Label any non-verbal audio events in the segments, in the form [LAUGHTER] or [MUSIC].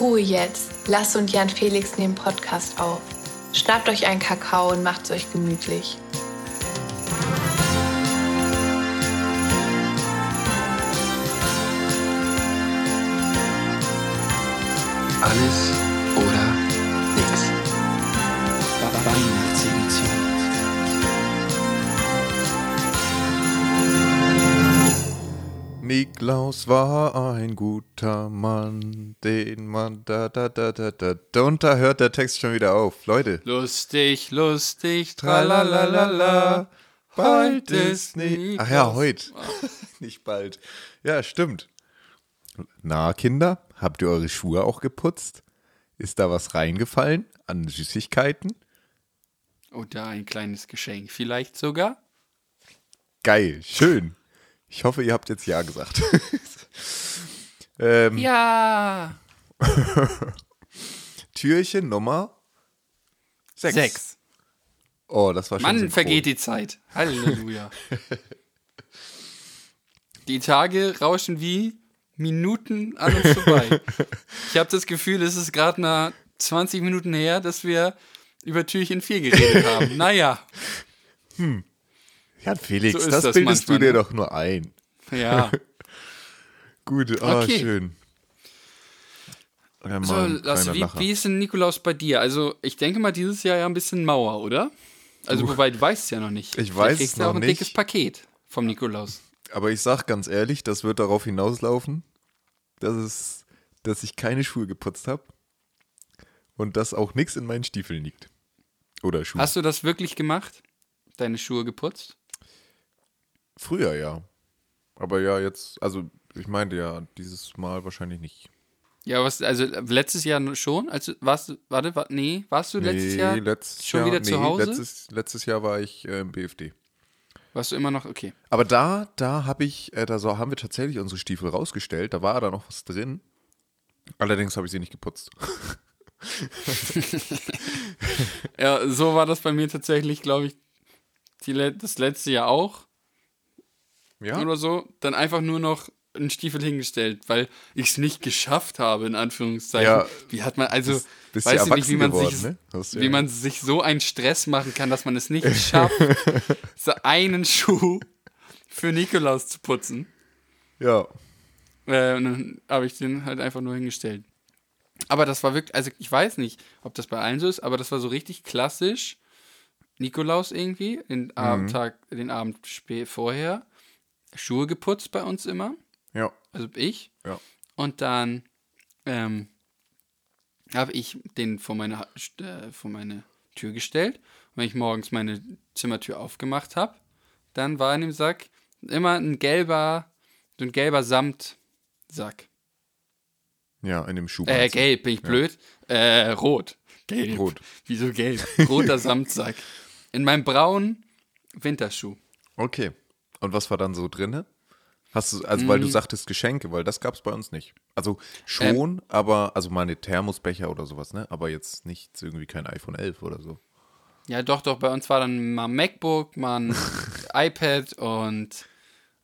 Ruhe jetzt. Lass und Jan Felix nehmen Podcast auf. Schnappt euch einen Kakao und macht's euch gemütlich. Alles Niklaus war ein guter Mann, den man da da da da da. da. Und da hört der Text schon wieder auf. Leute, Lustig, lustig, tralalala, bald ist nicht. Ach ja, heute. [LAUGHS] Nicht bald. Ja, stimmt. Na, Kinder, habt ihr eure Schuhe auch geputzt? Ist da was reingefallen an Süßigkeiten? Oder ein kleines Geschenk. Vielleicht sogar? Geil, schön. Ich hoffe, ihr habt jetzt Ja gesagt. [LAUGHS] ähm, Ja. [LAUGHS] Türchen Nummer 6. Sechs. Oh, das war schon Mann, synchron. vergeht die Zeit. Halleluja. [LAUGHS] die Tage rauschen wie Minuten an uns vorbei. Ich habe das Gefühl, es ist gerade nach 20 Minuten her, dass wir über Türchen 4 geredet haben. Naja, Ja, Felix, So das, das bildest manchmal, du dir ne? doch nur ein. ja. [LAUGHS] Gut, ah, Okay. schön. Ja, So, Lasse, wie, wie ist denn Nikolaus bei dir? Also, ich denke mal, dieses Jahr ja ein bisschen Mauer, oder? Also, wobei, du weißt ja noch nicht. Ich weiß es du auch noch ein nicht. dickes Paket vom Nikolaus. Aber ich sag ganz ehrlich, das wird darauf hinauslaufen, dass, es, dass ich keine Schuhe geputzt habe und dass auch nichts in meinen Stiefeln liegt. Oder Schuhe. Hast du das wirklich gemacht? Deine Schuhe geputzt? Früher ja. Aber ja, jetzt, also ich meinte ja, dieses Mal wahrscheinlich nicht. Ja, was, also letztes Jahr schon? Also, warst du, warte, wa, nee, warst du letztes Jahr letztes schon Jahr, wieder zu nee, Hause? Letztes, letztes Jahr war ich äh, im BFD. Warst du immer noch, okay. Aber da, da habe ich, äh, da so, haben wir tatsächlich unsere Stiefel rausgestellt. Da war da noch was drin. Allerdings habe ich sie nicht geputzt. [LAUGHS] Ja, so war das bei mir tatsächlich, glaube ich, die, das letzte Jahr auch. Ja. oder so, dann einfach nur noch einen Stiefel hingestellt, weil ich es nicht geschafft habe, in Anführungszeichen. Ja, wie hat man, also, bist- bist weiß ja ich nicht, wie man, erwachsen sich, geworden, ne? Du wie ja- man sich so einen Stress machen kann, dass man es nicht [LAUGHS] schafft, so einen Schuh für Nikolaus zu putzen. Ja. Äh, und dann habe ich den halt einfach nur hingestellt. Aber das war wirklich, also ich weiß nicht, ob das bei allen so ist, aber das war so richtig klassisch. Nikolaus irgendwie, den Abendtag, den Abend vorher. Schuhe geputzt bei uns immer, Ja. also ich. Ja. Und dann ähm, habe ich den vor meine, äh, vor meine Tür gestellt. Und wenn ich morgens meine Zimmertür aufgemacht habe, dann war in dem Sack immer ein gelber, so ein gelber Samtsack. Ja, in dem Schuh. Äh, gelb, bin ich blöd? Äh, rot. Gelb. Rot. Wieso gelb? [LAUGHS] Roter Samtsack. In meinem braunen Winterschuh. Okay. Und was war dann so drinne? Hast du, also weil du Mm. sagtest Geschenke, weil das gab es bei uns nicht. Also Ähm. schon, aber, also mal eine Thermosbecher oder sowas, ne? Aber jetzt nicht irgendwie kein iPhone 11 oder so. Ja, doch, doch, bei uns war dann mal ein MacBook, mal ein [LAUGHS] iPad und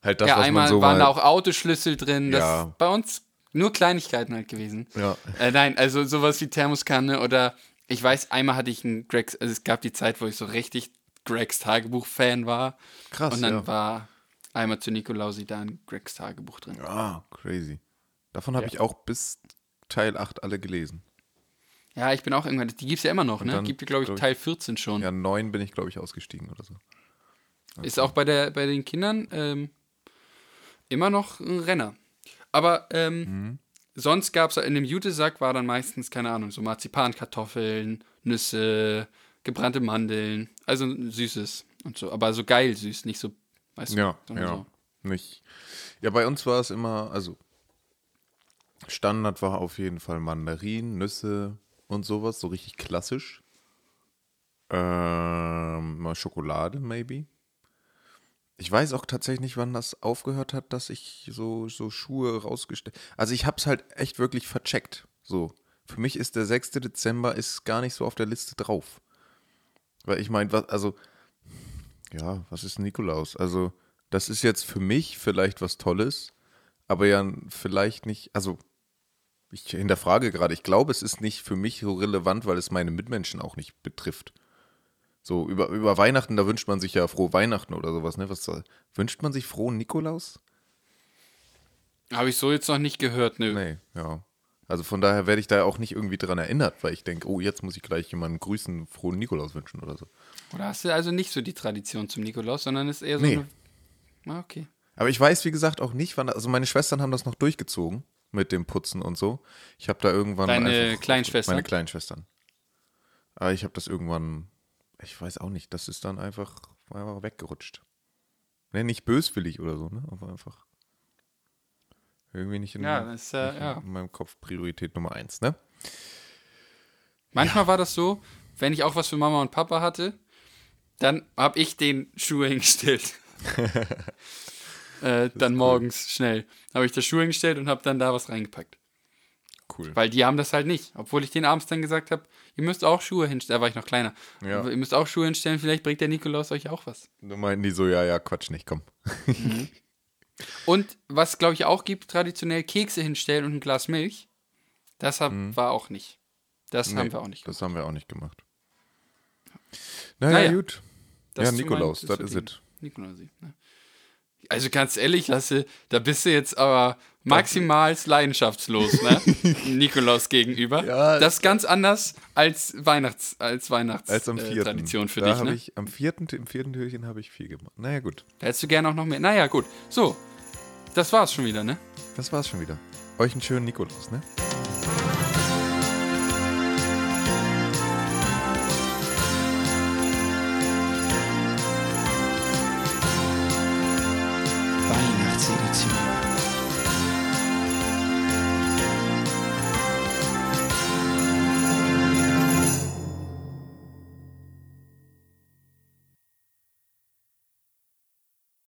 Halt das, ja, was einmal man so waren da auch Autoschlüssel drin. Das Ja. ist bei uns nur Kleinigkeiten halt gewesen. Ja. Äh, nein, also sowas wie Thermoskanne oder ich weiß, einmal hatte ich einen Gregs, also es gab die Zeit, wo ich so richtig Gregs Tagebuch-Fan war. Krass, Und dann ja. war einmal zu Nikolausi da ein Gregs Tagebuch drin. Ah, crazy. Davon habe Ja. ich auch bis Teil 8 alle gelesen. Ja, ich bin auch irgendwann, die gibt es ja immer noch, ne? dann, Gibt, glaube ich, glaub ich- Teil 14 schon. Ja, 9 bin ich, glaube ich, ausgestiegen oder so. Ist auch bei, der, bei den Kindern ähm, immer noch ein Renner. Aber ähm, Mhm. sonst gab es in dem Jutesack war dann meistens, keine Ahnung, so Marzipankartoffeln, Nüsse, gebrannte Mandeln, also Süßes und so. Aber so geil süß, nicht so, weißt du, Ja, ja. so. Nicht. Ja, bei uns war es immer, also Standard war auf jeden Fall Mandarinen, Nüsse und sowas, so richtig klassisch. Ähm, mal Schokolade, maybe. Ich weiß auch tatsächlich nicht, wann das aufgehört hat, dass ich so, so Schuhe rausgestellt. Also ich hab's halt echt wirklich vercheckt. So. Für mich ist der 6. Dezember ist gar nicht so auf der Liste drauf. Weil ich meine, was, also, ja, was ist Nikolaus? Also, das ist jetzt für mich vielleicht was Tolles, aber ja vielleicht nicht, also, Ich hinterfrage gerade. Ich glaube, es ist nicht für mich so relevant, weil es meine Mitmenschen auch nicht betrifft. So, über, über Weihnachten, da wünscht man sich ja frohe Weihnachten oder sowas, ne? Was wünscht man sich frohen Nikolaus? Habe ich so jetzt noch nicht gehört, nö. Nee, ja. Also von daher werde ich da auch nicht irgendwie dran erinnert, weil ich denke, oh, jetzt muss ich gleich jemanden grüßen, frohen Nikolaus wünschen oder so. Oder hast du also nicht so die Tradition zum Nikolaus, sondern ist eher so Nee. eine. Ah, okay. Aber ich weiß, wie gesagt, auch nicht, wann. Also meine Schwestern haben das noch durchgezogen mit dem Putzen und so. Ich habe da irgendwann. Deine Kleinschwestern? Meine Kleinschwestern. Aber ich habe das irgendwann. Ich weiß auch nicht. Das ist dann einfach, einfach weggerutscht. Ne, nicht böswillig oder so, ne? Aber einfach. Irgendwie nicht in, Ja, das ist, äh, ja. in meinem Kopf Priorität Nummer eins, ne? Manchmal war das so, wenn ich auch was für Mama und Papa hatte, dann habe ich den Schuh hingestellt. [LAUGHS] äh, dann morgens schnell. Habe ich das Schuh hingestellt und habe dann da was reingepackt. Cool. Weil die haben das halt nicht. Obwohl ich denen abends dann gesagt habe, ihr müsst auch Schuhe hinstellen. Da war ich noch kleiner. Ja. Ihr müsst auch Schuhe hinstellen, vielleicht bringt der Nikolaus euch auch was. Da meinten die so, ja, ja, Quatsch nicht, komm. [LAUGHS] Und was, glaube ich, auch gibt, traditionell Kekse hinstellen und ein Glas Milch. Das hab, war auch nicht. Das haben Mhm. Nee, wir auch nicht Das gemacht. haben wir auch nicht gemacht. Naja, Naja, gut. Das ja, Nikolaus, das zu is dem it. Nikolausi? Also ganz ehrlich, Lasse, da bist du jetzt aber maximal leidenschaftslos, ne? [LAUGHS] Nikolaus gegenüber. Ja, das ist ganz anders als Weihnachts als Weihnachts als am äh, Tradition für da dich, ne? Ich, am vierten im vierten Türchen habe ich viel gemacht. Naja, gut. Hättest du gerne auch noch mehr. Naja, gut. So. Das war's schon wieder, ne? Das war's schon wieder. Euch einen schönen Nikolaus, ne? Weihnachtsedition.